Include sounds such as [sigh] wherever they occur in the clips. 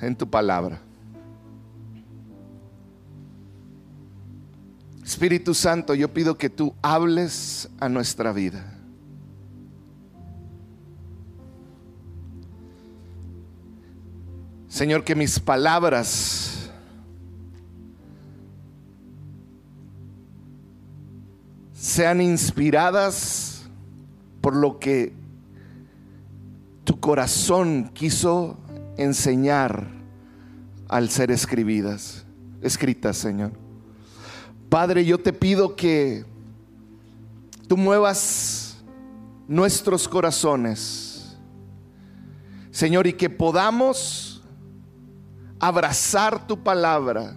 en tu palabra. Espíritu Santo, yo pido que tú hables a nuestra vida. Señor, que mis palabras sean inspiradas por lo que tu corazón quiso enseñar al ser escribidas, escritas, Señor. Padre, yo te pido que tú muevas nuestros corazones, Señor, y que podamos abrazar tu palabra.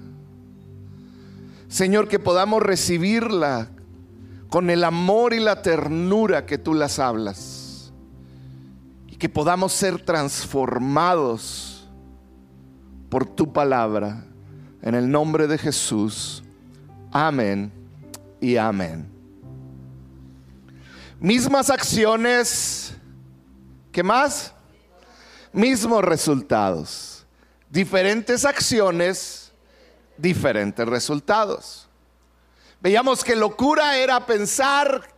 Señor, que podamos recibirla con el amor y la ternura que tú las hablas. Que podamos ser transformados por tu palabra. En el nombre de Jesús. Amén y amén. Mismas acciones, ¿qué más? Mismos resultados. Diferentes acciones, diferentes resultados. Veíamos que locura era pensar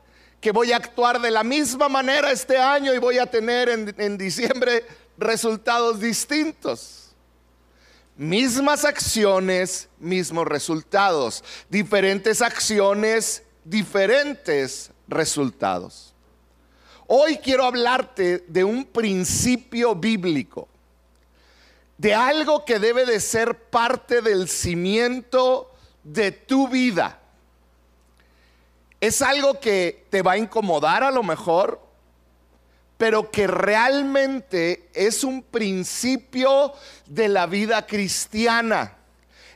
que voy a actuar de la misma manera este año y voy a tener en, en diciembre resultados distintos. Mismas acciones, mismos resultados. Diferentes acciones, diferentes resultados. Hoy quiero hablarte de un principio bíblico, de algo que debe de ser parte del cimiento de tu vida. Es algo que te va a incomodar a lo mejor, pero que realmente es un principio de la vida cristiana.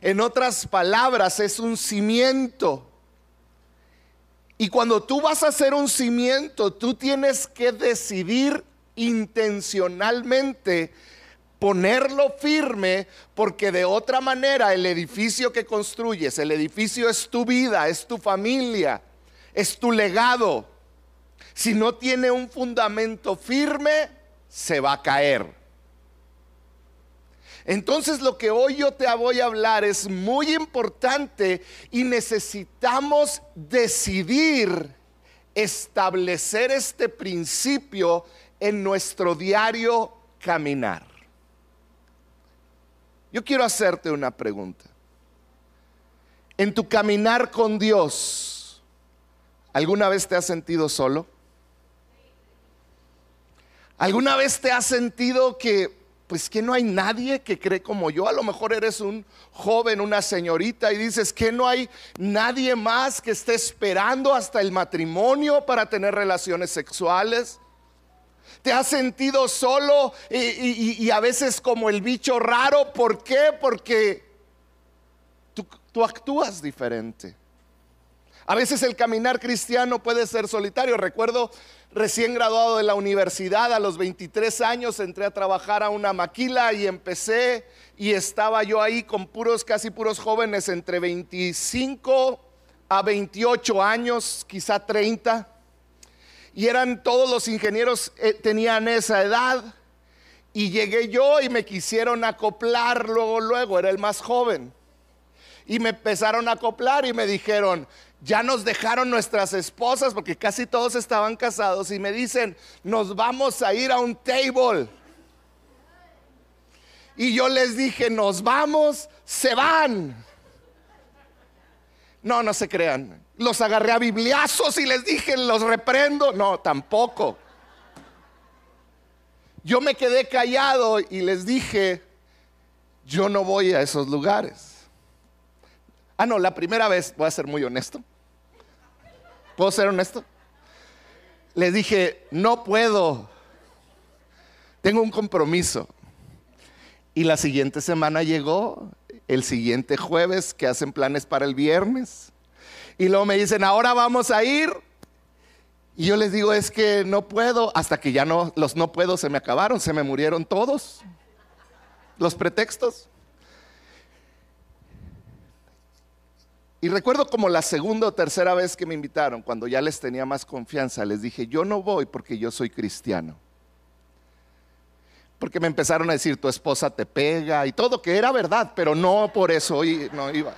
En otras palabras, es un cimiento. Y cuando tú vas a hacer un cimiento, tú tienes que decidir intencionalmente ponerlo firme, porque de otra manera el edificio que construyes, el edificio es tu vida, es tu familia, es tu legado si no tiene un fundamento firme, se va a caer. Entonces lo que hoy yo te voy a hablar es muy importante y necesitamos decidir establecer este principio en nuestro diario caminar. Yo quiero hacerte una pregunta. En tu caminar con Dios, ¿alguna vez te has sentido solo? ¿Alguna vez te has sentido que pues que no hay nadie que cree como yo. A lo mejor eres un joven, una señorita y dices que no hay nadie más que esté esperando hasta el matrimonio para tener relaciones sexuales. Te has sentido solo y, a veces como el bicho raro. ¿Por qué? Porque tú actúas diferente. A veces el caminar cristiano puede ser solitario. Recuerdo recién graduado de la universidad, a los 23 años entré a trabajar a una maquila y empecé y estaba yo ahí con puros, casi puros jóvenes entre 25 a 28 años, quizá 30. Y eran todos los ingenieros, eh, tenían esa edad. Y llegué yo y me quisieron acoplar luego, luego, era el más joven. Y me empezaron a acoplar y me dijeron, ya nos dejaron nuestras esposas porque casi todos estaban casados y me dicen, nos vamos a ir a un table. Y yo les dije, nos vamos, se van. No, no se crean. Los agarré a bibliazos y les dije, los reprendo. No, tampoco. Yo me quedé callado y les dije, yo no voy a esos lugares. Ah, no, la primera vez, voy a ser muy honesto. ¿Puedo ser honesto? Les dije, no puedo. Tengo un compromiso. Y la siguiente semana llegó, el siguiente jueves, que hacen planes para el viernes. Y luego me dicen, ahora vamos a ir. Y yo les digo, es que no puedo, hasta que ya no, los no puedo se me acabaron, se me murieron todos. Los pretextos. Y recuerdo como la segunda o tercera vez que me invitaron, cuando ya les tenía más confianza, les dije, yo no voy porque yo soy cristiano. Porque me empezaron a decir, tu esposa te pega y todo, que era verdad, pero no por eso no iba.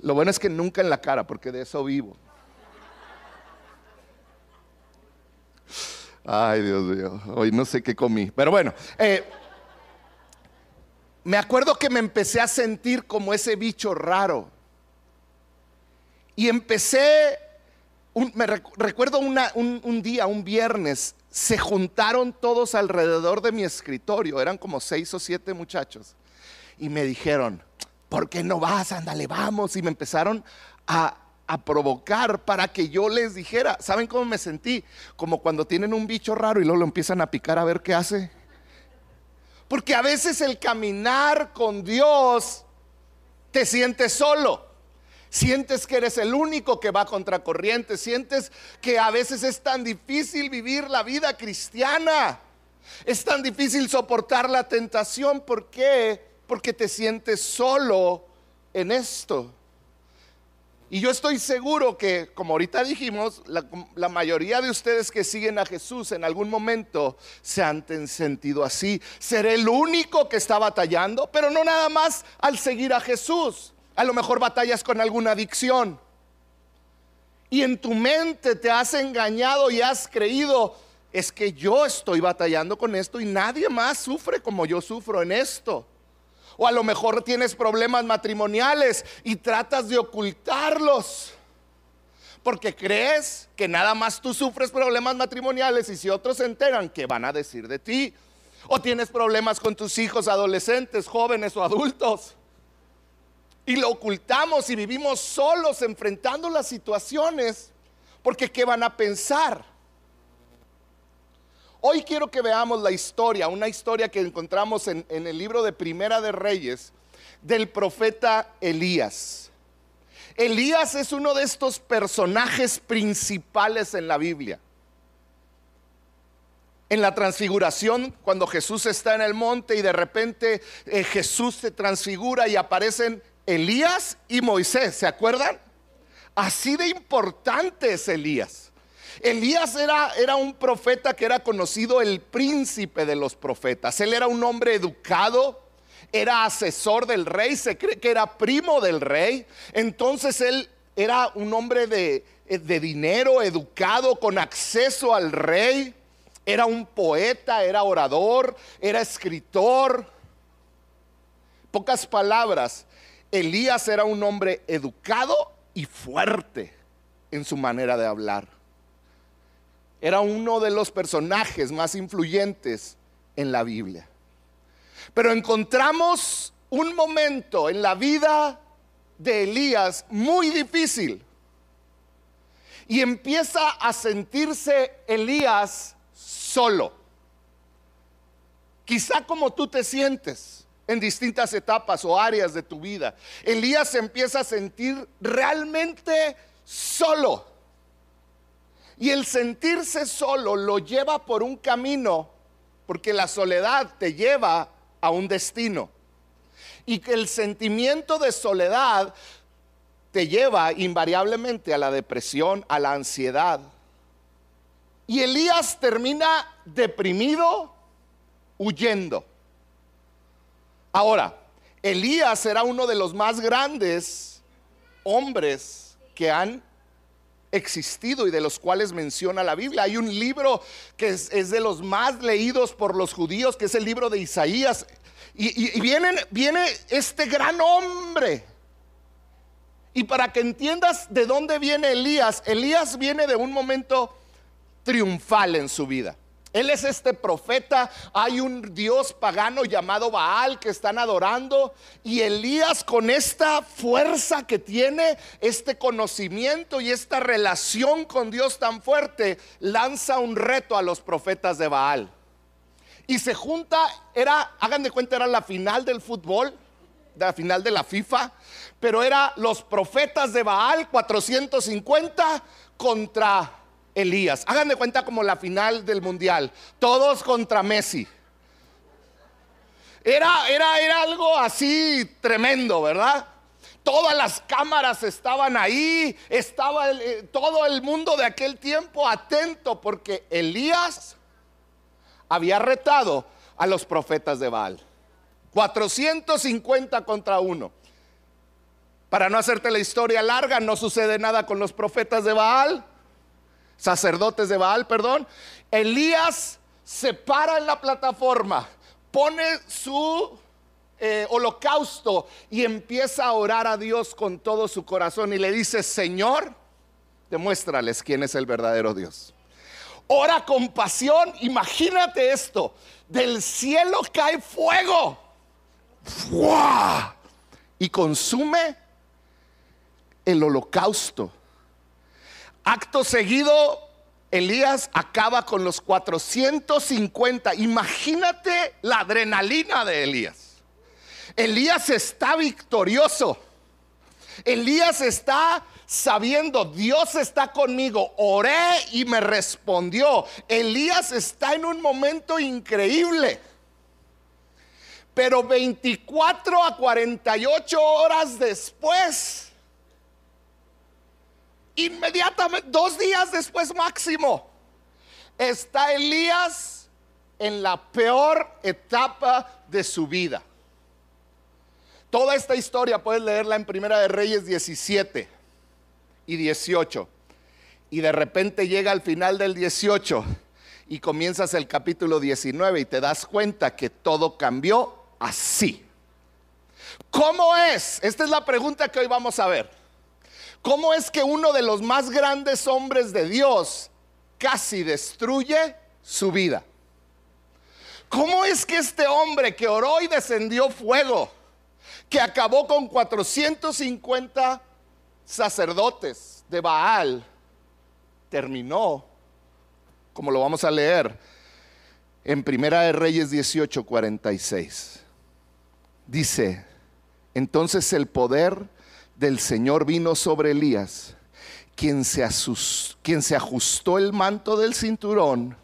Lo bueno es que nunca en la cara, porque de eso vivo. Ay, Dios mío, hoy no sé qué comí. Pero bueno, eh, me acuerdo que me empecé a sentir como ese bicho raro. Y empecé, me recuerdo un, día, un viernes, se juntaron todos alrededor de mi escritorio, eran como seis o siete muchachos, y me dijeron, ¿por qué no vas? Ándale, vamos. Y me empezaron a, a provocar para que yo les dijera, ¿saben cómo me sentí? Como cuando tienen un bicho raro y luego lo empiezan a picar a ver qué hace. Porque a veces el caminar con Dios te sientes solo. Sientes que eres el único que va contra corriente. Sientes que a veces es tan difícil vivir la vida cristiana. Es tan difícil soportar la tentación. ¿Por qué? Porque te sientes solo en esto. Y yo estoy seguro que, como ahorita dijimos, la, mayoría de ustedes que siguen a Jesús en algún momento se han sentido así. Seré el único que está batallando, pero no nada más al seguir a Jesús. A lo mejor batallas con alguna adicción. Y en tu mente te has engañado y has creído, es que yo estoy batallando con esto y nadie más sufre como yo sufro en esto. O a lo mejor tienes problemas matrimoniales y tratas de ocultarlos. Porque crees que nada más tú sufres problemas matrimoniales y si otros se enteran, ¿qué van a decir de ti? O tienes problemas con tus hijos adolescentes, jóvenes o adultos. Y lo ocultamos y vivimos solos enfrentando las situaciones. Porque ¿qué van a pensar? Hoy quiero que veamos la historia, una historia que encontramos en, el libro de Primera de Reyes del profeta Elías. Elías es uno de estos personajes principales en la Biblia. En la transfiguración, cuando Jesús está en el monte y de repente eh, Jesús se transfigura y aparecen Elías y Moisés, ¿se acuerdan? Así de importante es Elías. Elías era, era un profeta que era conocido el príncipe de los profetas. Él era un hombre educado, era asesor del rey, se cree que era primo del rey. Entonces él era un hombre de, de dinero, educado, con acceso al rey. Era un poeta, era orador, era escritor. Pocas palabras, Elías era un hombre educado y fuerte en su manera de hablar. Era uno de los personajes más influyentes en la Biblia. Pero encontramos un momento en la vida de Elías muy difícil. Y empieza a sentirse Elías solo. Quizá como tú te sientes en distintas etapas o áreas de tu vida. Elías empieza a sentir realmente solo. Y el sentirse solo lo lleva por un camino, porque la soledad te lleva a un destino. Y que el sentimiento de soledad te lleva invariablemente a la depresión, a la ansiedad. Y Elías termina deprimido, huyendo. Ahora, Elías era uno de los más grandes hombres que han existido y de los cuales menciona la Biblia. Hay un libro que es, de los más leídos por los judíos, que es el libro de Isaías. Y, viene este gran hombre. Y para que entiendas de dónde viene Elías, Elías viene de un momento triunfal en su vida. Él es este profeta. Hay un dios pagano llamado Baal que están adorando. Y Elías con esta fuerza que tiene, este conocimiento y esta relación con Dios tan fuerte, lanza un reto a los profetas de Baal. Y se junta, era, hagan de cuenta, era la final del fútbol, la final de la FIFA, pero era los profetas de Baal 450 contra Elías. Hagan de cuenta como la final del mundial. Todos contra Messi. Era, era, era algo así tremendo, ¿verdad? Todas las cámaras estaban ahí, estaba eh, todo el mundo de aquel tiempo atento porque Elías había retado a los profetas de Baal. 450 contra uno. Para no hacerte la historia larga, no sucede nada con los profetas de Baal, sacerdotes de Baal, perdón. Elías se para en la plataforma, pone su eh, holocausto y empieza a orar a Dios con todo su corazón y le dice, Señor, demuéstrales quién es el verdadero Dios. Ora con pasión, imagínate esto, del cielo cae fuego y consume el holocausto. Acto seguido, Elías acaba con los 450. Imagínate la adrenalina de Elías. Elías está victorioso. Elías está sabiendo, Dios está conmigo. Oré y me respondió. Elías está en un momento increíble. Pero 24 a 48 horas después, inmediatamente, dos días después máximo, está Elías en la peor etapa de su vida. Toda esta historia puedes leerla en Primera de Reyes 17 y 18. Y de repente llega al final del 18 y comienzas el capítulo 19 y te das cuenta que todo cambió así. ¿Cómo es? Esta es la pregunta que hoy vamos a ver. ¿Cómo es que uno de los más grandes hombres de Dios casi destruye su vida? ¿Cómo es que este hombre que oró y descendió fuego, que acabó con 450 sacerdotes de Baal, terminó, como lo vamos a leer, en Primera de Reyes 18:46. Dice, entonces el poder del Señor vino sobre Elías, quien se, ajustó el manto del cinturón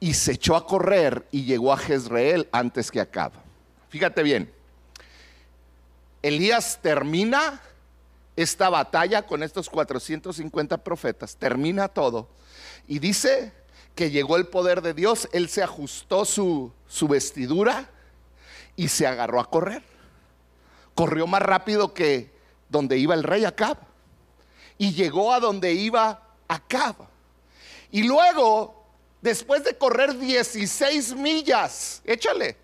y se echó a correr y llegó a Jezreel antes que acaba. Fíjate bien, Elías termina esta batalla con estos 450 profetas, termina todo y dice que llegó el poder de Dios, él se ajustó su vestidura y se agarró a correr. Corrió más rápido que donde iba el rey Acab y llegó a donde iba Acab. Y luego, después de correr 16 millas, échale,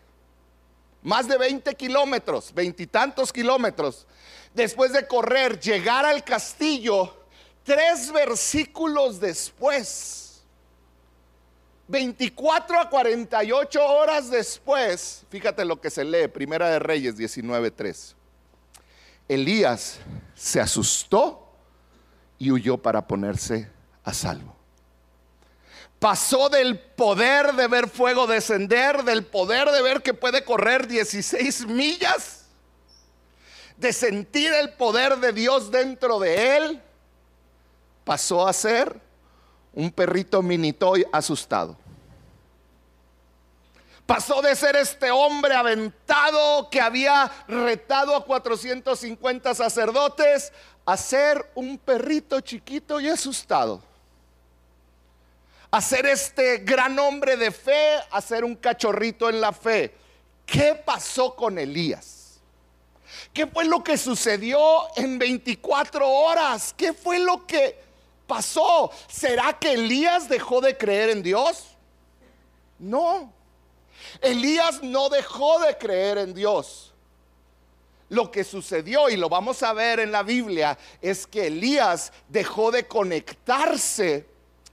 más de 20 kilómetros, veintitantos kilómetros, después de correr, llegar al castillo, tres versículos después, 24 a 48 horas después, fíjate lo que se lee, Primera de Reyes 19.3. Elías se asustó y huyó para ponerse a salvo pasó del poder de ver fuego descender, del poder de ver que puede correr 16 millas, de sentir el poder de Dios dentro de él, pasó a ser un perrito minitoy asustado. Pasó de ser este hombre aventado que había retado a 450 sacerdotes a ser un perrito chiquito y asustado a ser este gran hombre de fe, a ser un cachorrito en la fe. ¿Qué pasó con Elías? ¿Qué fue lo que sucedió en 24 horas? ¿Qué fue lo que pasó? ¿Será que Elías dejó de creer en Dios? No. Elías no dejó de creer en Dios. Lo que sucedió, y lo vamos a ver en la Biblia, es que Elías dejó de conectarse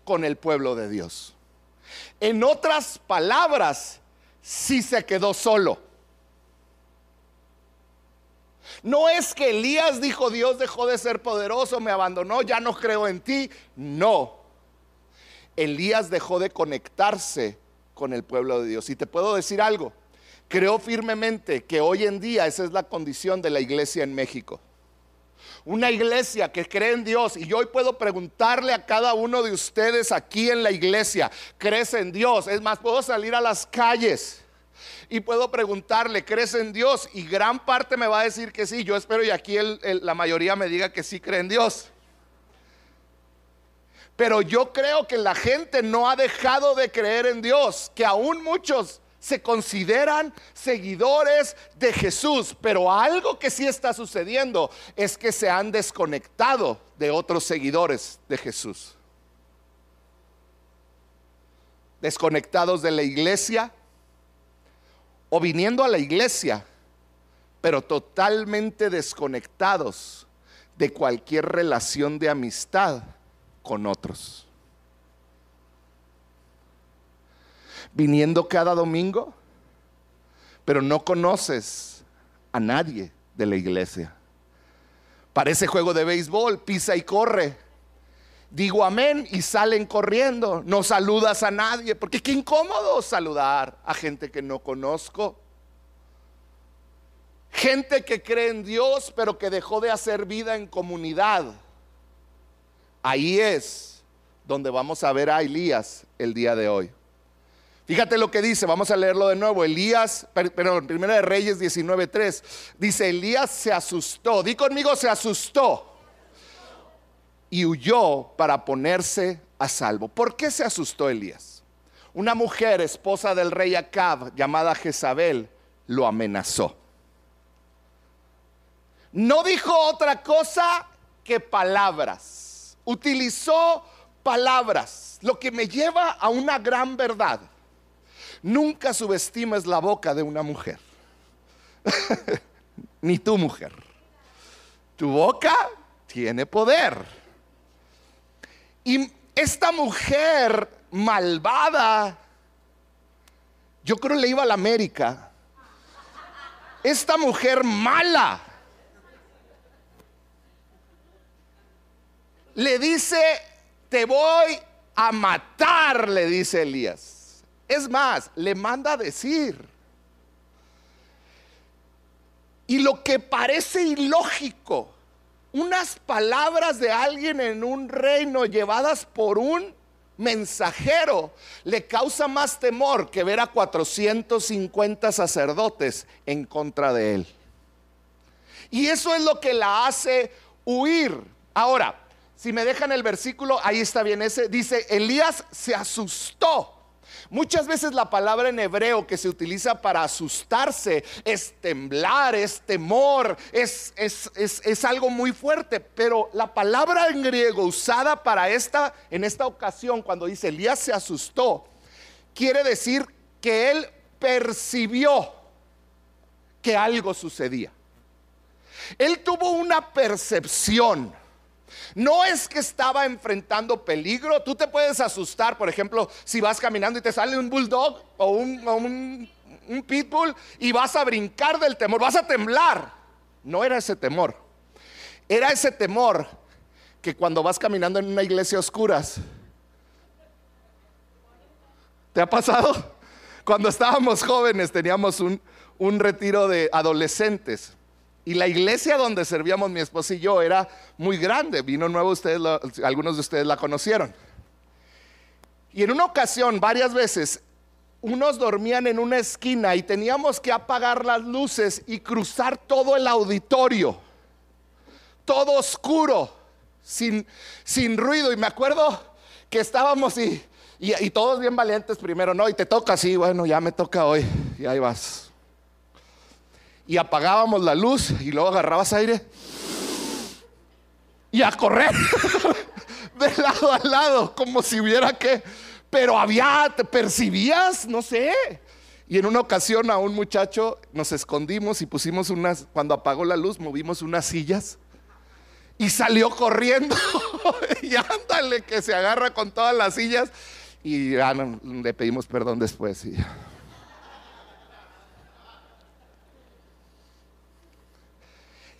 con el pueblo de Dios. En otras palabras, si se quedó solo. No es que Elías dijo, Dios dejó de ser poderoso, me abandonó, ya no creo en ti. No. Elías dejó de conectarse con el pueblo de Dios. Y te puedo decir algo, creo firmemente que hoy en día esa es la condición de la iglesia en México una iglesia que cree en Dios. Y yo hoy puedo preguntarle a cada uno de ustedes aquí en la iglesia, ¿crees en Dios? Es más, puedo salir a las calles Y puedo preguntarle, ¿crees en Dios? Y gran parte me va a decir que sí. Yo espero y aquí la mayoría me diga que sí cree en Dios. Pero yo creo que la gente no ha dejado de creer en Dios, que aún muchos se consideran seguidores de Jesús, pero algo que sí está sucediendo es que se han desconectado de otros seguidores de Jesús. Desconectados de la iglesia o viniendo a la iglesia, pero totalmente desconectados de cualquier relación de amistad con otros. Viniendo cada domingo, pero no conoces a nadie de la iglesia. Parece juego de béisbol, pisa y corre. Digo amén y salen corriendo. No saludas a nadie, porque qué incómodo saludar a gente que no conozco. Gente que cree en Dios, pero que dejó de hacer vida en comunidad. Ahí es donde vamos a ver a Elías el día de hoy. Fíjate lo que dice, vamos a leerlo de nuevo. Elías, perdón, Primera de Reyes 19:3. Dice, Elías se asustó. Di conmigo, se asustó. Y huyó para ponerse a salvo. ¿Por qué se asustó Elías? Una mujer, esposa del rey Acab, llamada Jezabel, lo amenazó. No dijo otra cosa que palabras utilizó palabras, lo que me lleva a una gran verdad. Nunca subestimes la boca de una mujer, [laughs] ni tu mujer. Tu boca tiene poder. Y esta mujer malvada, yo creo le iba a la América. Esta mujer mala le dice, te voy a matar, le dice Elías. Es más, le manda a decir. Y lo que parece ilógico, unas palabras de alguien en un reino llevadas por un mensajero le causa más temor que ver a 450 sacerdotes en contra de él. Y eso es lo que la hace huir. Ahora, si me dejan el versículo, ahí está bien ese. Dice, Elías se asustó. Muchas veces la palabra en hebreo que se utiliza para asustarse es temblar, es temor, es, es, es, algo muy fuerte. Pero la palabra en griego usada para esta, en esta ocasión, cuando dice Elías se asustó, quiere decir que él percibió que algo sucedía. Él tuvo una percepción. No es que estaba enfrentando peligro. Tú te puedes asustar, por ejemplo, si vas caminando y te sale un bulldog o un, pitbull y vas a brincar del temor, vas a temblar. No era ese temor. Era ese temor que cuando vas caminando en una iglesia a oscuras, ¿te ha pasado? Cuando estábamos jóvenes teníamos un retiro de adolescentes y la iglesia donde servíamos mi esposa y yo era muy grande. Vino nuevo, ustedes algunos de ustedes la conocieron. Y en una ocasión, varias veces, unos dormían en una esquina y teníamos que apagar las luces y cruzar todo el auditorio. Todo oscuro, sin, sin ruido. Y me acuerdo que estábamos y, todos bien valientes primero, ¿no? Y te toca así, bueno, ya me toca hoy. Y ahí vas y apagábamos la luz y luego agarrabas aire y a correr [laughs] de lado a lado, como si hubiera que, pero había, te percibías, no sé. Y en una ocasión a un muchacho nos escondimos y pusimos unas, cuando apagó la luz, movimos unas sillas y salió corriendo. [laughs] y ándale, que se agarra con todas las sillas. Y le pedimos perdón después. Y,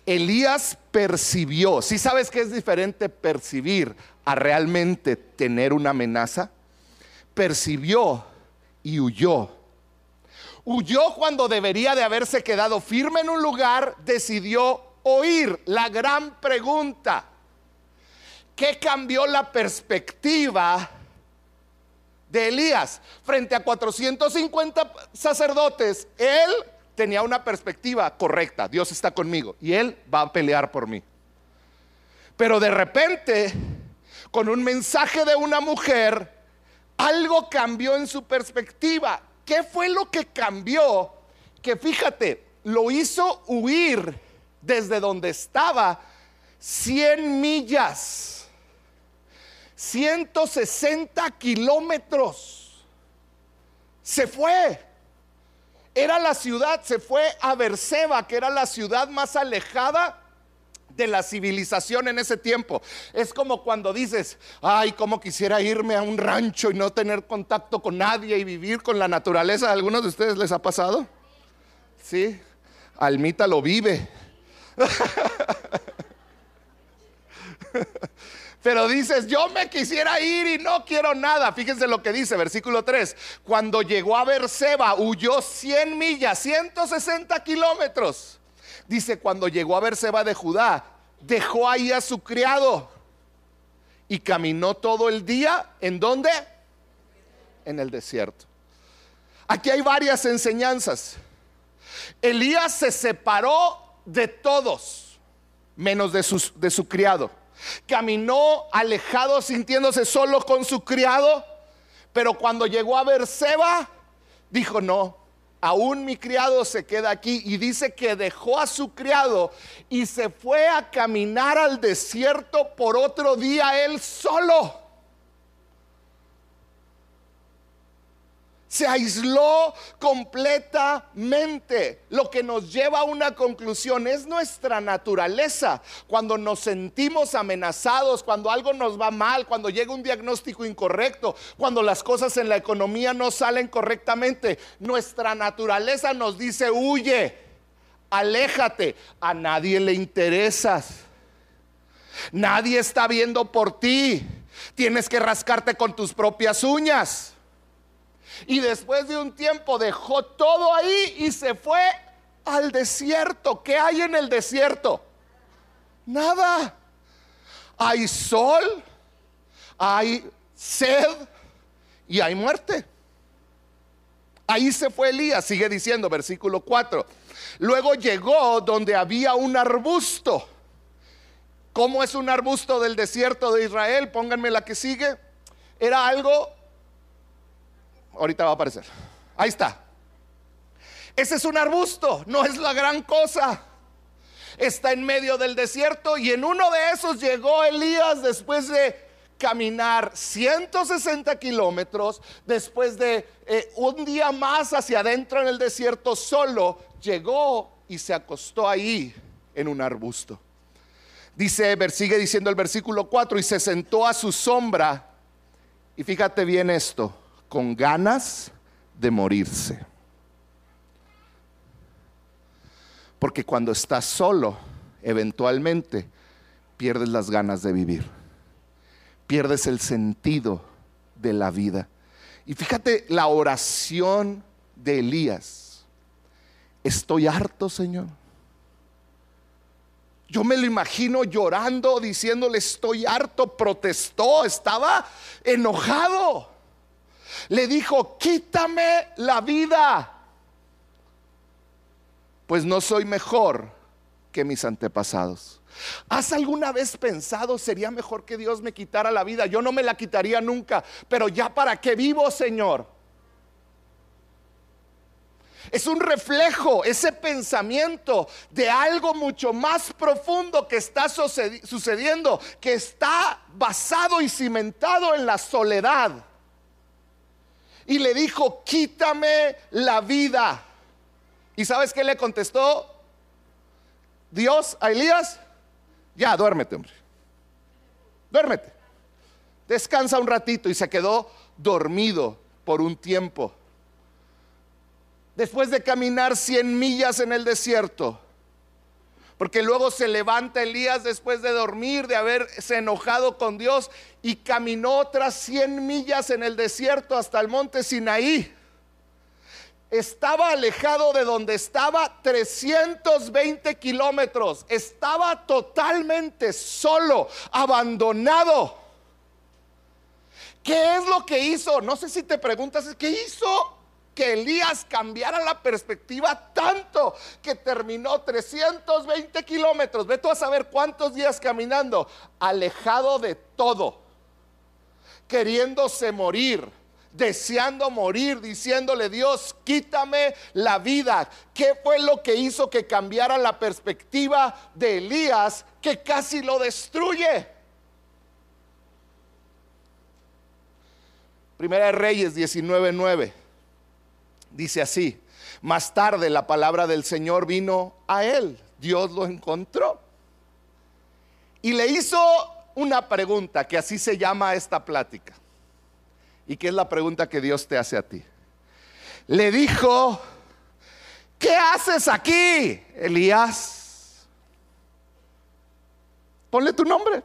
Elías percibió. ¿Sí sabes que es diferente percibir a realmente tener una amenaza? Percibió y huyó. Huyó cuando debería de haberse quedado firme en un lugar, decidió oír. La gran pregunta, ¿qué cambió la perspectiva de Elías frente a 450 sacerdotes, él tenía una perspectiva correcta. Dios está conmigo y él va a pelear por mí. Pero de repente, con un mensaje de una mujer, algo cambió en su perspectiva. ¿Qué fue lo que cambió? Que fíjate, lo hizo huir desde donde estaba 100 millas, 160 kilómetros. Se fue. Era la ciudad, se fue a Berseba, que era la ciudad más alejada de la civilización en ese tiempo. Es como cuando dices, ay, cómo quisiera irme a un rancho y no tener contacto con nadie y vivir con la naturaleza. ¿A algunos de ustedes les ha pasado? Sí, Almita lo vive. [laughs] Pero dices, yo me quisiera ir y no quiero nada. Fíjense lo que dice, versículo 3. Cuando llegó a Berseba, huyó 100 millas, 160 kilómetros. Dice, cuando llegó a Berseba de Judá, dejó ahí a su criado y caminó todo el día. ¿En dónde? En el desierto. Aquí hay varias enseñanzas. Elías se separó de todos, menos de, de su criado. Caminó alejado sintiéndose solo con su criado, pero cuando llegó a Berseba, dijo, no, aún mi criado se queda aquí y dice que dejó a su criado y se fue a caminar al desierto por otro día él solo. Se aisló completamente. Lo que nos lleva a una conclusión es nuestra naturaleza. Cuando nos sentimos amenazados, cuando algo nos va mal, cuando llega un diagnóstico incorrecto, cuando las cosas en la economía no salen correctamente, nuestra naturaleza nos dice, huye, aléjate, a nadie le interesas. Nadie está viendo por ti. Tienes que rascarte con tus propias uñas. Y después de un tiempo dejó todo ahí y se fue al desierto. ¿Qué hay en el desierto? Nada. Hay sol, hay sed y hay muerte. Ahí se fue Elías, sigue diciendo, versículo 4. Luego llegó donde había un arbusto. ¿Cómo es un arbusto del desierto de Israel? Pónganme la que sigue. Era algo Ahorita va a aparecer. Ahí está. Ese es un arbusto, no es la gran cosa. Está en medio del desierto y en uno de esos llegó Elías después de caminar 160 kilómetros, después de eh, un día más hacia adentro en el desierto solo, llegó y se acostó ahí en un arbusto. Dice, sigue diciendo el versículo 4, y se sentó a su sombra. Y fíjate bien esto, con ganas de morirse. Porque cuando estás solo, eventualmente pierdes las ganas de vivir. Pierdes el sentido de la vida. Y fíjate la oración de Elías. Estoy harto, Señor. Yo me lo imagino llorando, diciéndole, estoy harto, protestó, estaba enojado le dijo, quítame la vida, pues no soy mejor que mis antepasados. ¿Has alguna vez pensado, sería mejor que Dios me quitara la vida? Yo no me la quitaría nunca, pero ya para qué vivo, Señor. Es un reflejo, ese pensamiento de algo mucho más profundo que está sucediendo, que está basado y cimentado en la soledad y le dijo, quítame la vida. ¿Y sabes qué le contestó Dios a Elías? Ya, duérmete, hombre. Duérmete. Descansa un ratito y se quedó dormido por un tiempo. Después de caminar 100 millas en el desierto, porque luego se levanta Elías después de dormir, de haberse enojado con Dios y caminó otras 100 millas en el desierto hasta el monte Sinaí. Estaba alejado de donde estaba 320 kilómetros. Estaba totalmente solo, abandonado. ¿Qué es lo que hizo? No sé si te preguntas, ¿qué hizo? Que Elías cambiara la perspectiva tanto que terminó 320 kilómetros, ve tú a saber cuántos días caminando, alejado de todo, queriéndose morir, deseando morir, diciéndole Dios, quítame la vida. ¿Qué fue lo que hizo que cambiara la perspectiva de Elías que casi lo destruye? Primera de Reyes 19:9 dice así, más tarde la palabra del Señor vino a él, Dios lo encontró y le hizo una pregunta que así se llama esta plática y que es la pregunta que Dios te hace a ti. Le dijo, ¿qué haces aquí, Elías? Ponle tu nombre.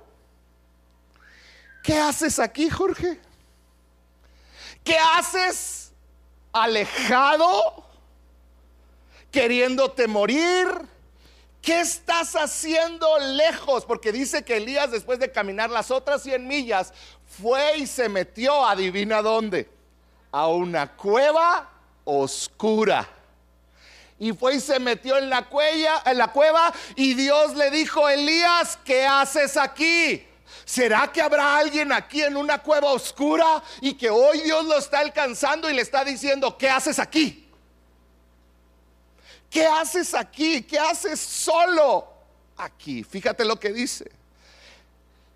¿Qué haces aquí, Jorge? ¿Qué haces alejado, queriéndote morir. ¿Qué estás haciendo lejos? Porque dice que Elías después de caminar las otras 100 millas fue y se metió, adivina dónde, a una cueva oscura. Y fue y se metió en la, cuella, en la cueva y Dios le dijo, Elías, ¿qué haces aquí? ¿Será que habrá alguien aquí en una cueva oscura y que hoy Dios lo está alcanzando y le está diciendo, ¿qué haces aquí? ¿Qué haces aquí? ¿Qué haces solo aquí? Fíjate lo que dice.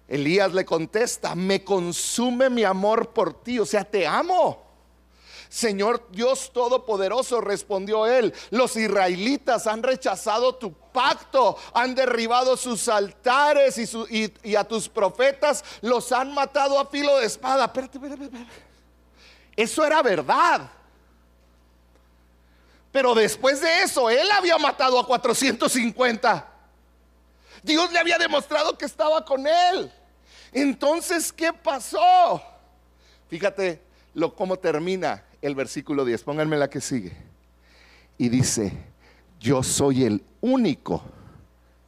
Elías le contesta, me consume mi amor por ti, o sea, te amo. Señor Dios Todopoderoso, respondió él, los israelitas han rechazado tu pacto, han derribado sus altares y, a tus profetas los han matado a filo de espada. Eso era verdad. Pero después de eso, él había matado a 450. Dios le había demostrado que estaba con él. Entonces, ¿qué pasó? Fíjate lo cómo termina el versículo 10, pónganme la que sigue. Y dice, yo soy el único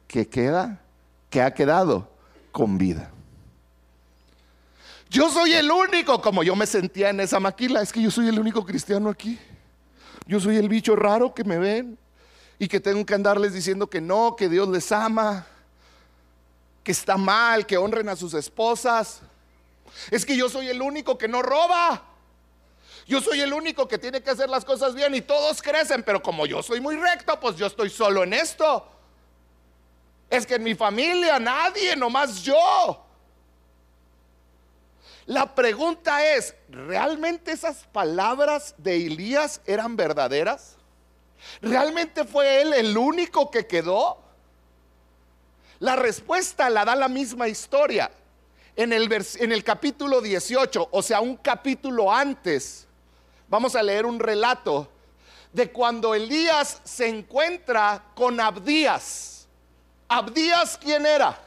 que queda, que ha quedado con vida. Yo soy el único, como yo me sentía en esa maquila, es que yo soy el único cristiano aquí. Yo soy el bicho raro que me ven y que tengo que andarles diciendo que no, que Dios les ama, que está mal, que honren a sus esposas. Es que yo soy el único que no roba. Yo soy el único que tiene que hacer las cosas bien y todos crecen, pero como yo soy muy recto, pues yo estoy solo en esto. Es que en mi familia nadie, nomás yo. La pregunta es, ¿realmente esas palabras de Elías eran verdaderas? ¿Realmente fue él el único que quedó? La respuesta la da la misma historia. En el, en el capítulo 18, o sea, un capítulo antes, Vamos a leer un relato de cuando Elías se encuentra con Abdías. Abdías, ¿quién era?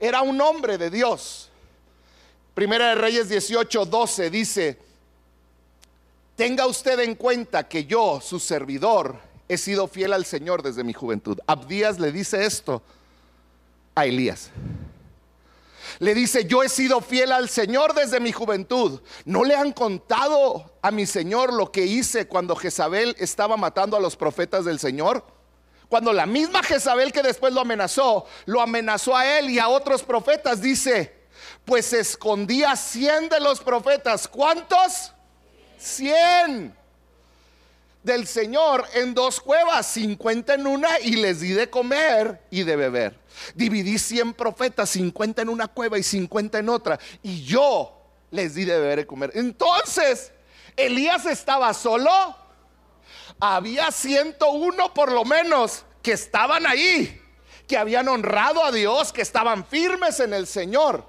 Era un hombre de Dios. Primera de Reyes 18, 12 dice, tenga usted en cuenta que yo, su servidor, he sido fiel al Señor desde mi juventud. Abdías le dice esto a Elías le dice, yo he sido fiel al Señor desde mi juventud. ¿No le han contado a mi Señor lo que hice cuando Jezabel estaba matando a los profetas del Señor? Cuando la misma Jezabel que después lo amenazó, lo amenazó a él y a otros profetas, dice, pues escondía cien de los profetas. ¿Cuántos? Cien del Señor en dos cuevas, cincuenta en una y les di de comer y de beber. Dividí 100 profetas, 50 en una cueva y 50 en otra. Y yo les di de beber y comer. Entonces, Elías estaba solo. Había 101 por lo menos que estaban ahí, que habían honrado a Dios, que estaban firmes en el Señor.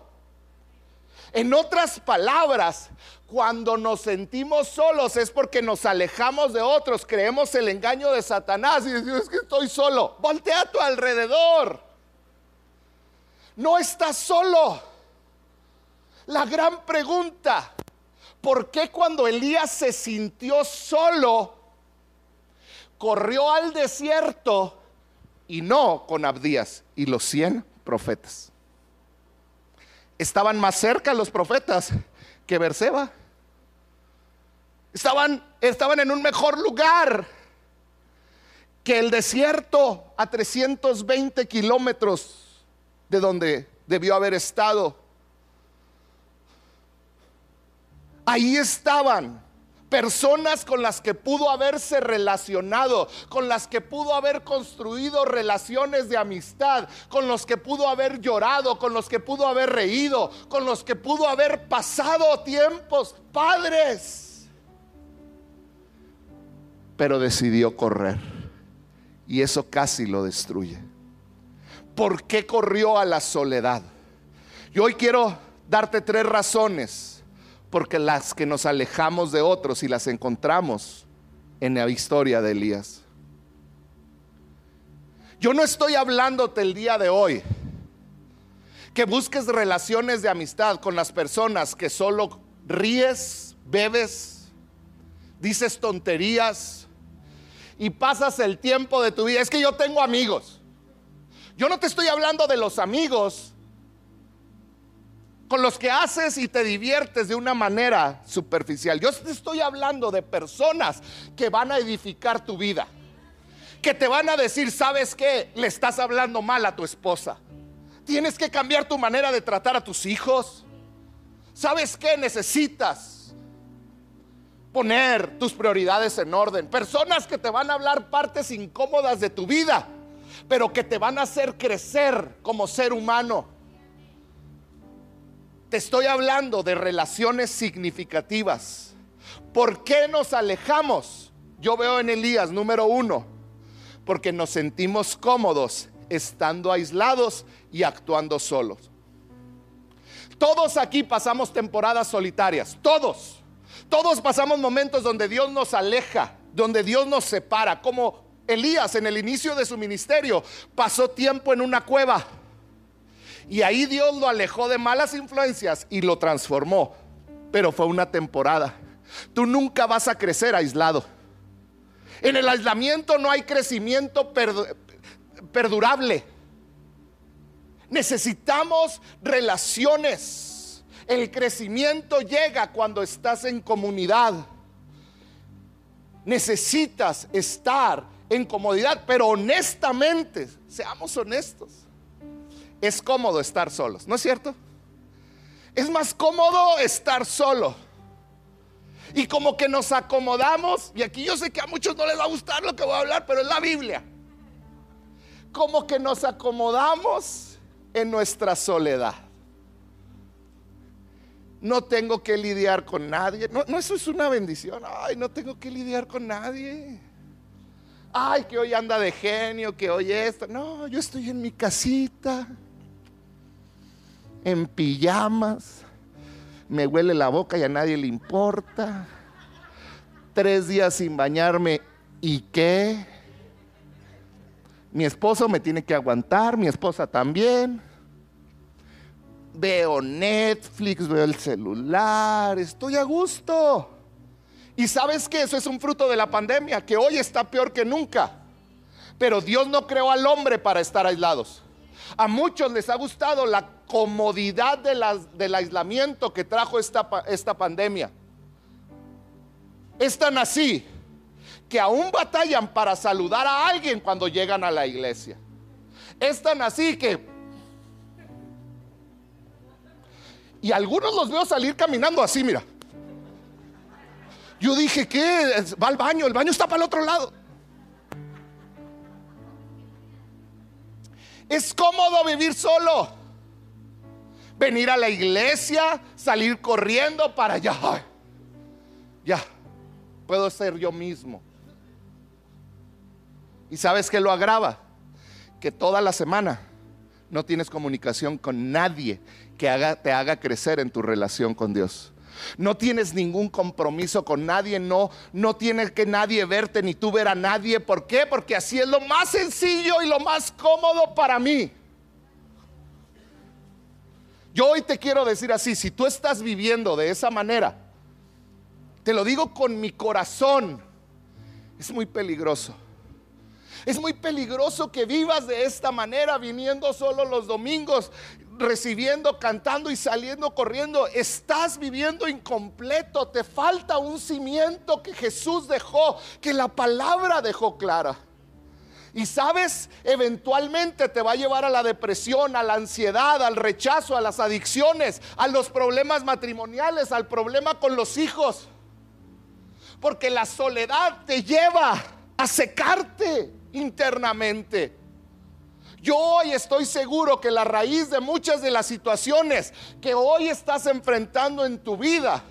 En otras palabras, cuando nos sentimos solos es porque nos alejamos de otros, creemos el engaño de Satanás y decimos, es que estoy solo. Voltea a tu alrededor no estás solo. La gran pregunta, ¿por qué cuando Elías se sintió solo, corrió al desierto y no con Abdías y los cien profetas? Estaban más cerca los profetas que Berseba. Estaban, estaban en un mejor lugar que el desierto a 320 kilómetros de donde debió haber estado. Ahí estaban personas con las que pudo haberse relacionado, con las que pudo haber construido relaciones de amistad, con los que pudo haber llorado, con los que pudo haber reído, con los que pudo haber pasado tiempos padres. Pero decidió correr y eso casi lo destruye. ¿Por qué corrió a la soledad? Yo hoy quiero darte tres razones porque las que nos alejamos de otros y las encontramos en la historia de Elías. Yo no estoy hablándote el día de hoy que busques relaciones de amistad con las personas que solo ríes, bebes, dices tonterías y pasas el tiempo de tu vida. Es que yo tengo amigos. Yo no te estoy hablando de los amigos con los que haces y te diviertes de una manera superficial. Yo te estoy hablando de personas que van a edificar tu vida. Que te van a decir, ¿sabes qué? Le estás hablando mal a tu esposa. Tienes que cambiar tu manera de tratar a tus hijos. ¿Sabes qué? Necesitas poner tus prioridades en orden. Personas que te van a hablar partes incómodas de tu vida, pero que te van a hacer crecer como ser humano. Te estoy hablando de relaciones significativas. ¿Por qué nos alejamos? Yo veo en Elías, número uno, porque nos sentimos cómodos estando aislados y actuando solos. Todos aquí pasamos temporadas solitarias, todos. Todos pasamos momentos donde Dios nos aleja, donde Dios nos separa, como Elías en el inicio de su ministerio pasó tiempo en una cueva y ahí Dios lo alejó de malas influencias y lo transformó. Pero fue una temporada. Tú nunca vas a crecer aislado. En el aislamiento no hay crecimiento perdurable. Necesitamos relaciones. El crecimiento llega cuando estás en comunidad. Necesitas estar en comodidad, pero honestamente, seamos honestos es cómodo estar solos, ¿no es cierto? Es más cómodo estar solo. Y como que nos acomodamos, y aquí yo sé que a muchos no les va a gustar lo que voy a hablar, pero es la Biblia. Como que nos acomodamos en nuestra soledad. No tengo que lidiar con nadie. No, eso es una bendición. Ay, no tengo que lidiar con nadie. Ay, que hoy anda de genio, que hoy esto. No, yo estoy en mi casita en pijamas, me huele la boca y a nadie le importa. Tres días sin bañarme, ¿y qué? Mi esposo me tiene que aguantar, mi esposa también. Veo Netflix, veo el celular, estoy a gusto. Y sabes que eso es un fruto de la pandemia, que hoy está peor que nunca. Pero Dios no creó al hombre para estar aislados. A muchos les ha gustado la comodidad del aislamiento que trajo esta, esta pandemia. Es tan así que aún batallan para saludar a alguien cuando llegan a la iglesia. Es tan así que... Y algunos los veo salir caminando así, mira. Yo dije, ¿qué? Va al baño, el baño está para el otro lado. Es cómodo vivir solo. Venir a la iglesia, salir corriendo para allá. Ya, puedo ser yo mismo. ¿Y sabes qué lo agrava? Que toda la semana no tienes comunicación con nadie que haga, te haga crecer en tu relación con Dios. No tienes ningún compromiso con nadie, no, no tienes que nadie verte ni tú ver a nadie. ¿Por qué? Porque así es lo más sencillo y lo más cómodo para mí. Yo hoy te quiero decir así, si tú estás viviendo de esa manera, te lo digo con mi corazón, es muy peligroso. Es muy peligroso que vivas de esta manera, viniendo solo los domingos, recibiendo, cantando y saliendo corriendo, estás viviendo incompleto. Te falta un cimiento que Jesús dejó, que la palabra dejó clara. Y sabes, eventualmente te va a llevar a la depresión, a la ansiedad, al rechazo, a las adicciones, a los problemas matrimoniales, al problema con los hijos. Porque la soledad te lleva a secarte internamente. Yo hoy estoy seguro que la raíz de muchas de las situaciones que hoy estás enfrentando en tu vida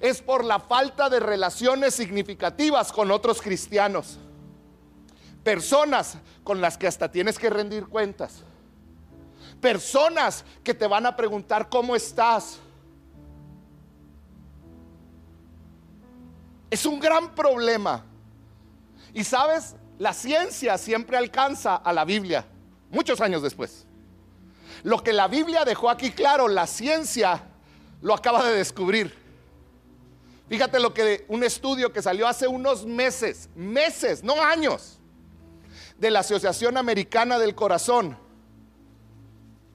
es por la falta de relaciones significativas con otros cristianos. Personas con las que hasta tienes que rendir cuentas. Personas que te van a preguntar cómo estás. Es un gran problema. Y sabes, la ciencia siempre alcanza a la Biblia muchos años después. Lo que la Biblia dejó aquí claro, la ciencia lo acaba de descubrir. Fíjate lo que un estudio que salió hace unos meses, meses, no años, de la Asociación Americana del Corazón.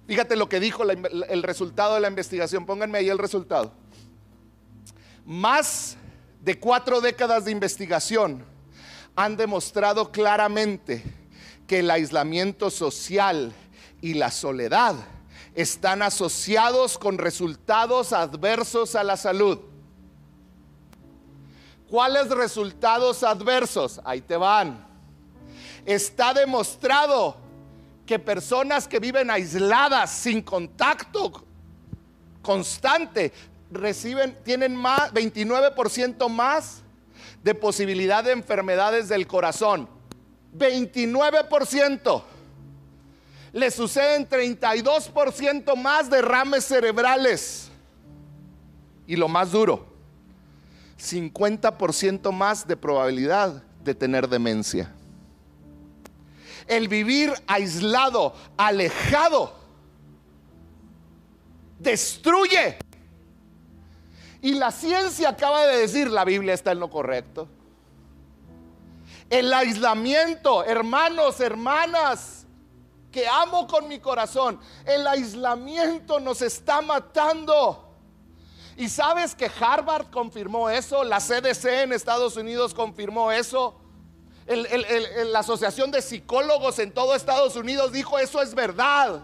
Fíjate lo que dijo el resultado de la investigación. Pónganme ahí el resultado. Más de cuatro décadas de investigación han demostrado claramente que el aislamiento social y la soledad están asociados con resultados adversos a la salud. ¿Cuáles resultados adversos? Ahí te van. Está demostrado que personas que viven aisladas, sin contacto constante, reciben, tienen más, 29% más de posibilidad de enfermedades del corazón 29%. Le suceden 32% más derrames cerebrales. Y lo más duro, 50% más de probabilidad de tener demencia. El vivir aislado, alejado, destruye. Y la ciencia acaba de decir, la Biblia está en lo correcto. El aislamiento, hermanos, hermanas, que amo con mi corazón, el aislamiento nos está matando. Y sabes que Harvard confirmó eso, la CDC en Estados Unidos confirmó eso, la Asociación de Psicólogos en todo Estados Unidos dijo eso es verdad.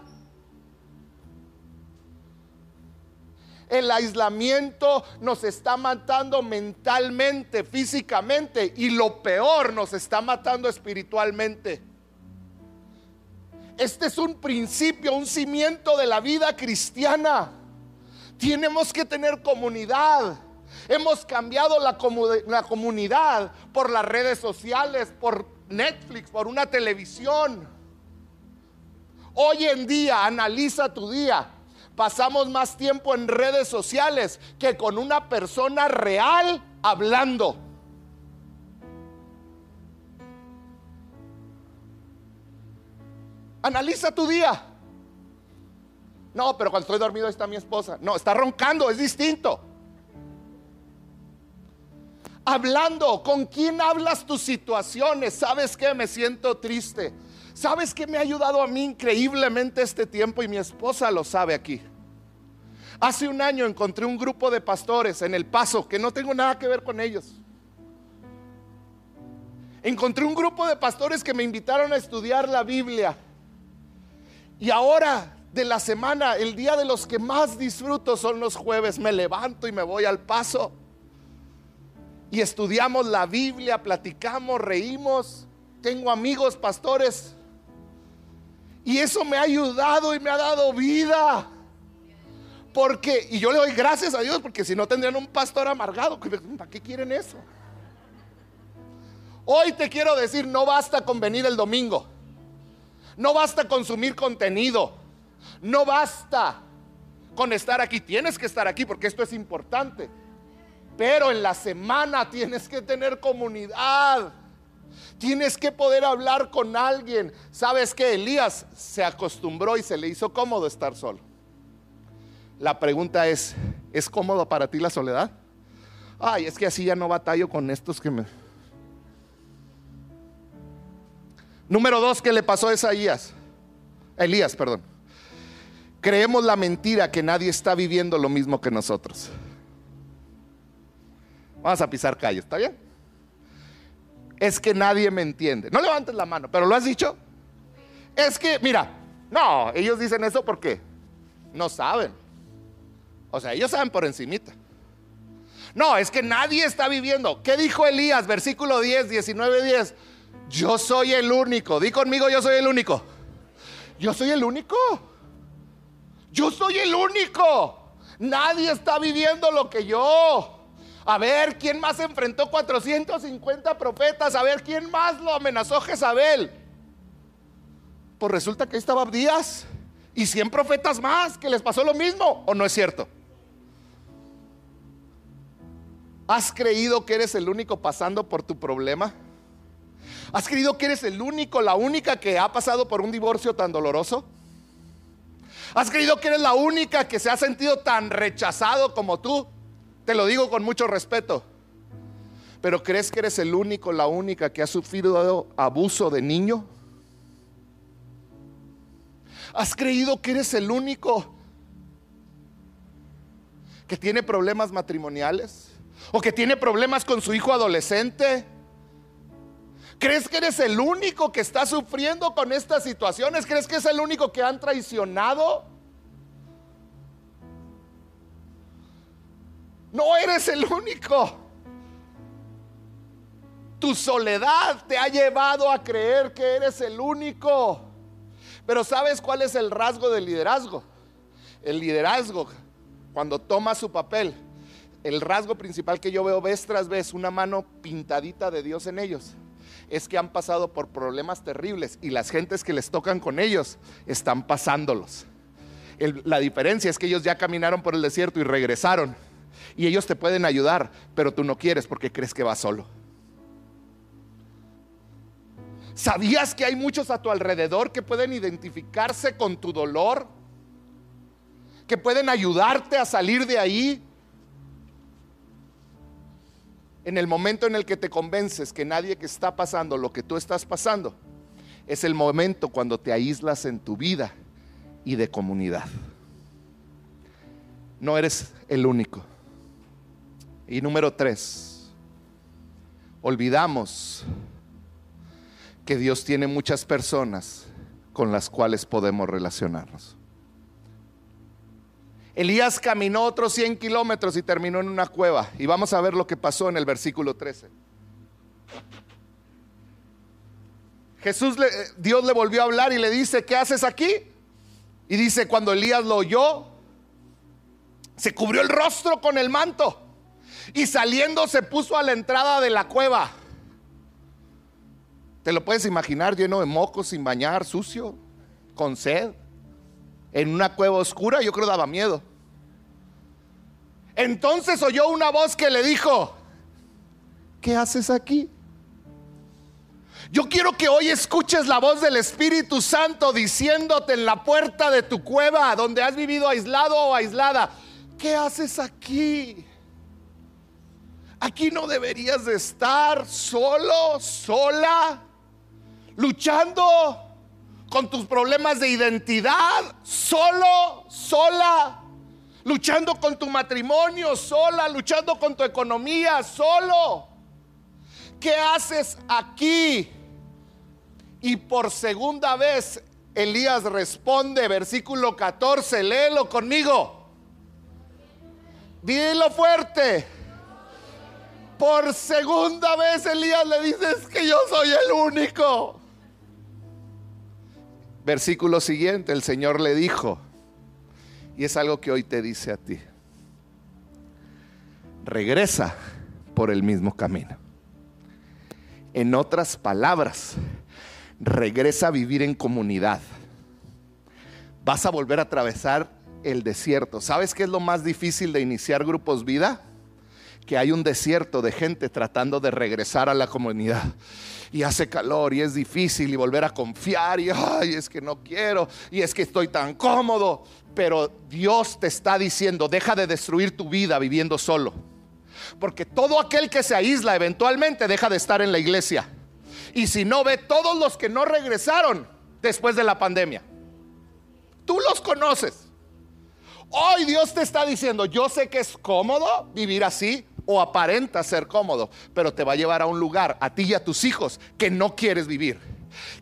El aislamiento nos está matando mentalmente, físicamente y lo peor nos está matando espiritualmente. Este es un principio, un cimiento de la vida cristiana. Tenemos que tener comunidad. Hemos cambiado la, comunidad por las redes sociales, por Netflix, por una televisión. Hoy en día, analiza tu día pasamos más tiempo en redes sociales que con una persona real hablando. Analiza tu día. No, pero cuando estoy dormido está mi esposa. No, está roncando, es distinto. Hablando, ¿con quién hablas tus situaciones? ¿Sabes qué? Me siento triste ¿Sabes qué me ha ayudado a mí increíblemente este tiempo? Y mi esposa lo sabe aquí. Hace un año encontré un grupo de pastores en El Paso que no tengo nada que ver con ellos. Encontré un grupo de pastores que me invitaron a estudiar la Biblia. Y ahora de la semana, el día de los que más disfruto son los jueves. Me levanto y me voy al paso. Y estudiamos la Biblia, platicamos, reímos. Tengo amigos pastores y eso me ha ayudado y me ha dado vida. Porque, y yo le doy gracias a Dios, porque si no tendrían un pastor amargado, ¿para qué quieren eso? Hoy te quiero decir, no basta con venir el domingo. No basta consumir contenido. No basta con estar aquí. Tienes que estar aquí porque esto es importante. Pero en la semana tienes que tener comunidad. Tienes que poder hablar con alguien. ¿Sabes que Elías se acostumbró y se le hizo cómodo estar solo? La pregunta es, ¿es cómodo para ti la soledad? Ay, es que así ya no batallo con estos que me... Número dos, ¿qué le pasó a Isaías? Elías, perdón. Creemos la mentira que nadie está viviendo lo mismo que nosotros. Vamos a pisar calles, ¿está bien? Es que nadie me entiende. No levantes la mano, pero lo has dicho. Es que, mira, no, ellos dicen eso porque no saben. O sea, ellos saben por encimita. No, es que nadie está viviendo. ¿Qué dijo Elías? Versículo 10, 19, 10. Yo soy el único. Di conmigo, yo soy el único. Yo soy el único. Yo soy el único. Nadie está viviendo lo que yo. A ver, ¿quién más enfrentó 450 profetas? A ver, ¿quién más lo amenazó Jezabel? Pues resulta que ahí estaba Abdías y 100 profetas más que les pasó lo mismo, ¿o no es cierto? ¿Has creído que eres el único pasando por tu problema? ¿Has creído que eres el único, la única que ha pasado por un divorcio tan doloroso? ¿Has creído que eres la única que se ha sentido tan rechazado como tú? Te lo digo con mucho respeto. Pero ¿crees que eres el único, la única que ha sufrido abuso de niño? ¿Has creído que eres el único que tiene problemas matrimoniales? ¿O que tiene problemas con su hijo adolescente? ¿Crees que eres el único que está sufriendo con estas situaciones? ¿Crees que es el único que han traicionado? No eres el único. Tu soledad te ha llevado a creer que eres el único. Pero ¿sabes cuál es el rasgo del liderazgo? El liderazgo, cuando toma su papel, el rasgo principal que yo veo vez tras vez, una mano pintadita de Dios en ellos es que han pasado por problemas terribles y las gentes que les tocan con ellos están pasándolos. la diferencia es que ellos ya caminaron por el desierto y regresaron. Y ellos te pueden ayudar, pero tú no quieres porque crees que vas solo. ¿Sabías que hay muchos a tu alrededor que pueden identificarse con tu dolor? Que pueden ayudarte a salir de ahí en el momento en el que te convences que nadie que está pasando lo que tú estás pasando, es el momento cuando te aíslas en tu vida y de comunidad. No eres el único. Y número tres, olvidamos que Dios tiene muchas personas con las cuales podemos relacionarnos. Elías caminó otros 100 kilómetros y terminó en una cueva. Y vamos a ver lo que pasó en el versículo 13. Jesús, le, Dios le volvió a hablar y le dice, ¿qué haces aquí? Y dice, cuando Elías lo oyó, se cubrió el rostro con el manto y saliendo se puso a la entrada de la cueva. ¿Te lo puedes imaginar lleno de mocos, sin bañar, sucio, con sed? en una cueva oscura, yo creo daba miedo. Entonces oyó una voz que le dijo, ¿qué haces aquí? Yo quiero que hoy escuches la voz del Espíritu Santo diciéndote en la puerta de tu cueva, donde has vivido aislado o aislada, ¿qué haces aquí? Aquí no deberías de estar solo, sola, luchando con tus problemas de identidad, solo, sola, luchando con tu matrimonio, sola, luchando con tu economía, solo. ¿Qué haces aquí? Y por segunda vez Elías responde, versículo 14, léelo conmigo. Dilo fuerte. Por segunda vez Elías le dice, es que yo soy el único. Versículo siguiente, el Señor le dijo, y es algo que hoy te dice a ti, regresa por el mismo camino. En otras palabras, regresa a vivir en comunidad. Vas a volver a atravesar el desierto. ¿Sabes qué es lo más difícil de iniciar grupos vida? Que hay un desierto de gente tratando de regresar a la comunidad y hace calor y es difícil y volver a confiar y ay, es que no quiero y es que estoy tan cómodo. Pero Dios te está diciendo, deja de destruir tu vida viviendo solo. Porque todo aquel que se aísla eventualmente deja de estar en la iglesia. Y si no ve todos los que no regresaron después de la pandemia. Tú los conoces. Hoy Dios te está diciendo, yo sé que es cómodo vivir así o aparenta ser cómodo, pero te va a llevar a un lugar, a ti y a tus hijos, que no quieres vivir.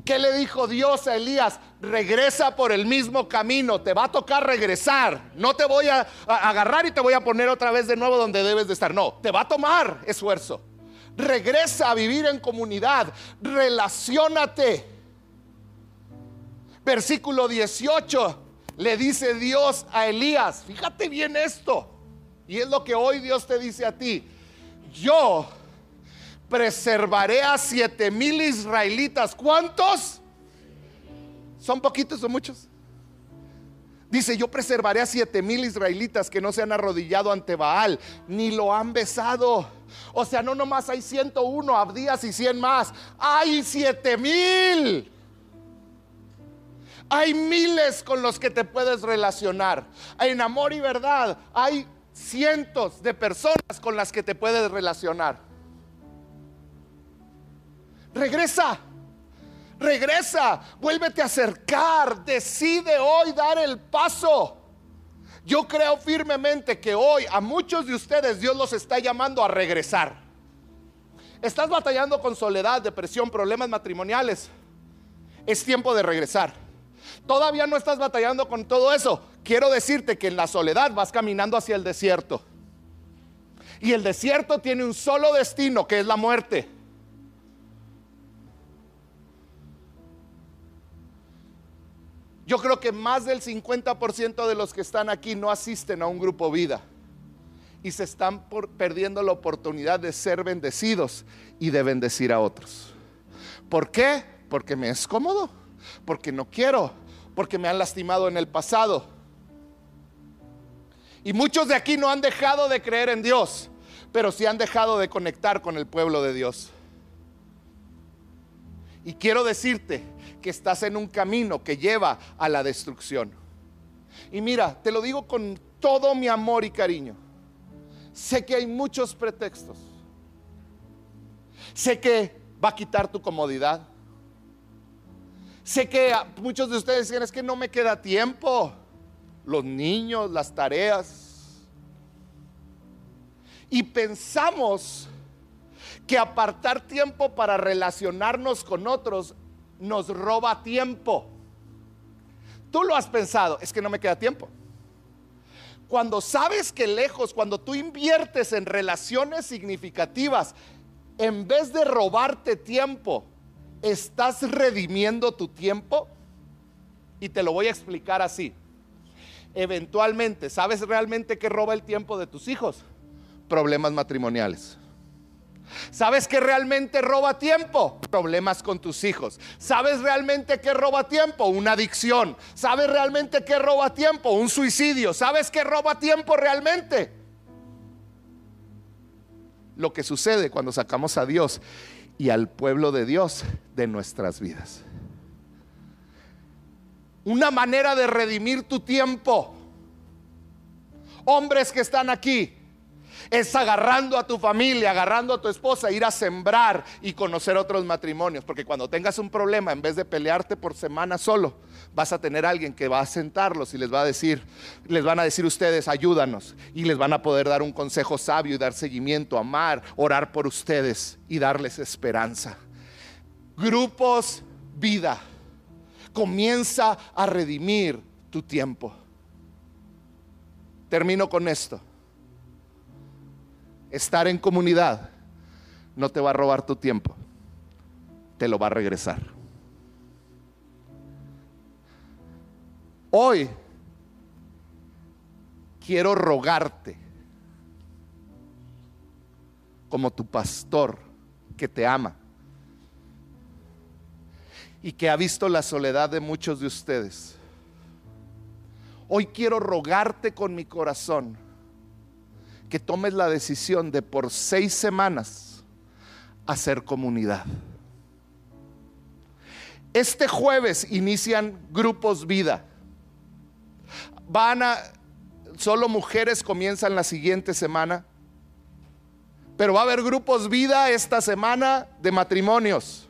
¿Qué le dijo Dios a Elías? Regresa por el mismo camino, te va a tocar regresar. No te voy a, agarrar y te voy a poner otra vez de nuevo donde debes de estar. No, te va a tomar esfuerzo. Regresa a vivir en comunidad, relacionate. Versículo 18 le dice Dios a Elías, fíjate bien esto, y es lo que hoy Dios te dice a ti, yo preservaré a siete mil israelitas, ¿cuántos? ¿Son poquitos o muchos? Dice, yo preservaré a siete mil israelitas que no se han arrodillado ante Baal, ni lo han besado. O sea, no nomás hay 101 Abdías y 100 más, hay siete mil. Hay miles con los que te puedes relacionar. En amor y verdad hay cientos de personas con las que te puedes relacionar. Regresa, regresa, vuélvete a acercar, decide hoy dar el paso. Yo creo firmemente que hoy a muchos de ustedes Dios los está llamando a regresar. Estás batallando con soledad, depresión, problemas matrimoniales. Es tiempo de regresar. Todavía no estás batallando con todo eso. Quiero decirte que en la soledad vas caminando hacia el desierto. Y el desierto tiene un solo destino, que es la muerte. Yo creo que más del 50% de los que están aquí no asisten a un grupo vida y se están perdiendo la oportunidad de ser bendecidos y de bendecir a otros. ¿Por qué? Porque me es cómodo, porque no quiero, porque me han lastimado en el pasado. Y muchos de aquí no han dejado de creer en Dios, pero sí han dejado de conectar con el pueblo de Dios. Y quiero decirte que estás en un camino que lleva a la destrucción. Y mira, te lo digo con todo mi amor y cariño. Sé que hay muchos pretextos. Sé que va a quitar tu comodidad. Sé que muchos de ustedes dicen, es que no me queda tiempo. Los niños, las tareas. Y pensamos que apartar tiempo para relacionarnos con otros nos roba tiempo. Tú lo has pensado, es que no me queda tiempo. Cuando sabes que lejos, cuando tú inviertes en relaciones significativas, en vez de robarte tiempo, ¿Estás redimiendo tu tiempo? Y te lo voy a explicar así. Eventualmente, ¿sabes realmente qué roba el tiempo de tus hijos? Problemas matrimoniales. ¿Sabes qué realmente roba tiempo? Problemas con tus hijos. ¿Sabes realmente qué roba tiempo? Una adicción. ¿Sabes realmente qué roba tiempo? Un suicidio. ¿Sabes qué roba tiempo realmente? Lo que sucede cuando sacamos a Dios y al pueblo de Dios de nuestras vidas. Una manera de redimir tu tiempo. Hombres que están aquí, es agarrando a tu familia, agarrando a tu esposa, ir a sembrar y conocer otros matrimonios. Porque cuando tengas un problema, en vez de pelearte por semana solo, vas a tener alguien que va a sentarlos y les va a decir, les van a decir ustedes, ayúdanos. Y les van a poder dar un consejo sabio y dar seguimiento, amar, orar por ustedes y darles esperanza. Grupos, vida. Comienza a redimir tu tiempo. Termino con esto estar en comunidad no te va a robar tu tiempo, te lo va a regresar. Hoy quiero rogarte como tu pastor que te ama y que ha visto la soledad de muchos de ustedes. Hoy quiero rogarte con mi corazón que tomes la decisión de por seis semanas hacer comunidad. Este jueves inician grupos vida. Van a, solo mujeres comienzan la siguiente semana. Pero va a haber grupos vida esta semana de matrimonios.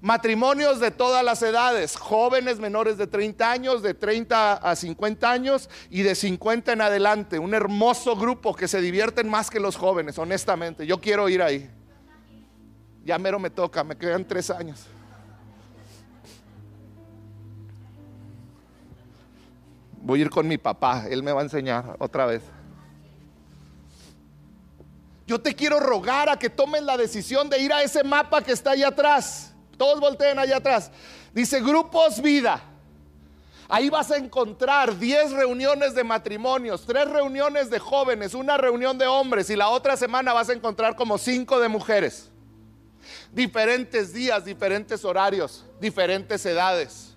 Matrimonios de todas las edades, jóvenes menores de 30 años, de 30 a 50 años y de 50 en adelante. Un hermoso grupo que se divierten más que los jóvenes, honestamente. Yo quiero ir ahí. Ya mero me toca, me quedan tres años. Voy a ir con mi papá, él me va a enseñar otra vez. Yo te quiero rogar a que tomes la decisión de ir a ese mapa que está allá atrás. Todos volteen allá atrás. Dice grupos vida. Ahí vas a encontrar 10 reuniones de matrimonios, 3 reuniones de jóvenes, una reunión de hombres y la otra semana vas a encontrar como 5 de mujeres. Diferentes días, diferentes horarios, diferentes edades.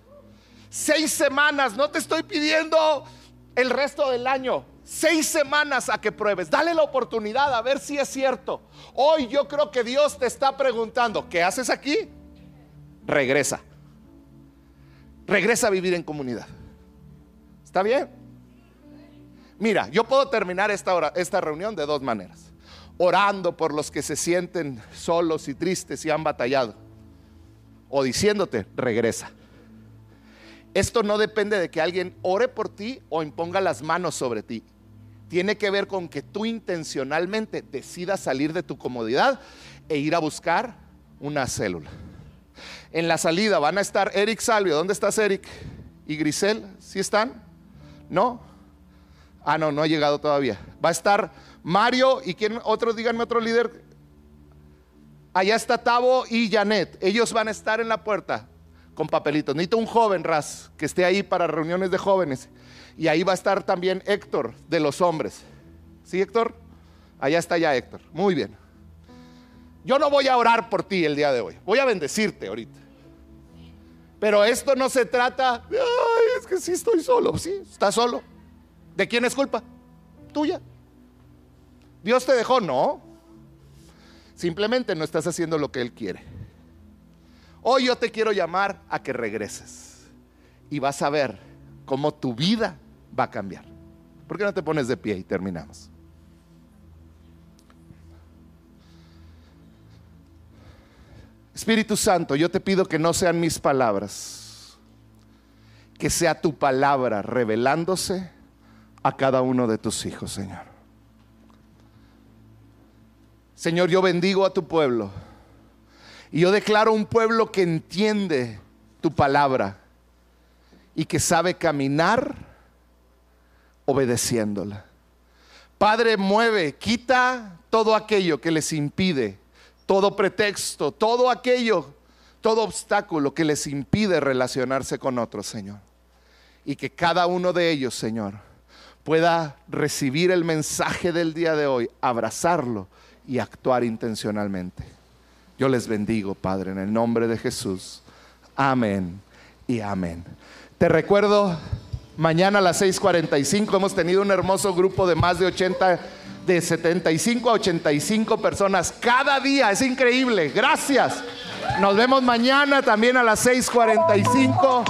Seis semanas, no te estoy pidiendo el resto del año. Seis semanas a que pruebes. Dale la oportunidad a ver si es cierto. Hoy yo creo que Dios te está preguntando, ¿qué haces aquí? Regresa. Regresa a vivir en comunidad. ¿Está bien? Mira, yo puedo terminar esta, esta reunión de dos maneras. Orando por los que se sienten solos y tristes y han batallado. O diciéndote, regresa. Esto no depende de que alguien ore por ti o imponga las manos sobre ti. Tiene que ver con que tú intencionalmente decidas salir de tu comodidad e ir a buscar una célula. En la salida van a estar Eric Salvio. ¿Dónde estás, Eric? ¿Y Grisel? ¿Sí están? ¿No? Ah, no, no ha llegado todavía. Va a estar Mario y quién otros, díganme otro líder. Allá está Tavo y Janet. Ellos van a estar en la puerta con papelitos. Necesito un joven, Raz, que esté ahí para reuniones de jóvenes. Y ahí va a estar también Héctor de los hombres. ¿Sí, Héctor? Allá está ya Héctor. Muy bien. Yo no voy a orar por ti el día de hoy. Voy a bendecirte ahorita. Pero esto no se trata de, ay, es que sí estoy solo. Sí, estás solo. ¿De quién es culpa? Tuya. ¿Dios te dejó? No. Simplemente no estás haciendo lo que Él quiere. Hoy yo te quiero llamar a que regreses. Y vas a ver cómo tu vida va a cambiar. ¿Por qué no te pones de pie y terminamos? Espíritu Santo, yo te pido que no sean mis palabras, que sea tu palabra revelándose a cada uno de tus hijos, Señor. Señor, yo bendigo a tu pueblo y yo declaro un pueblo que entiende tu palabra y que sabe caminar obedeciéndola. Padre, mueve, quita todo aquello que les impide todo pretexto, todo aquello, todo obstáculo que les impide relacionarse con otros, Señor. Y que cada uno de ellos, Señor, pueda recibir el mensaje del día de hoy, abrazarlo y actuar intencionalmente. Yo les bendigo, Padre, en el nombre de Jesús. Amén y amén. Te recuerdo, mañana a las 6:45 hemos tenido un hermoso grupo de más de 80 de 75 a 85 personas cada día. Es increíble. Gracias. Nos vemos mañana también a las 6:45.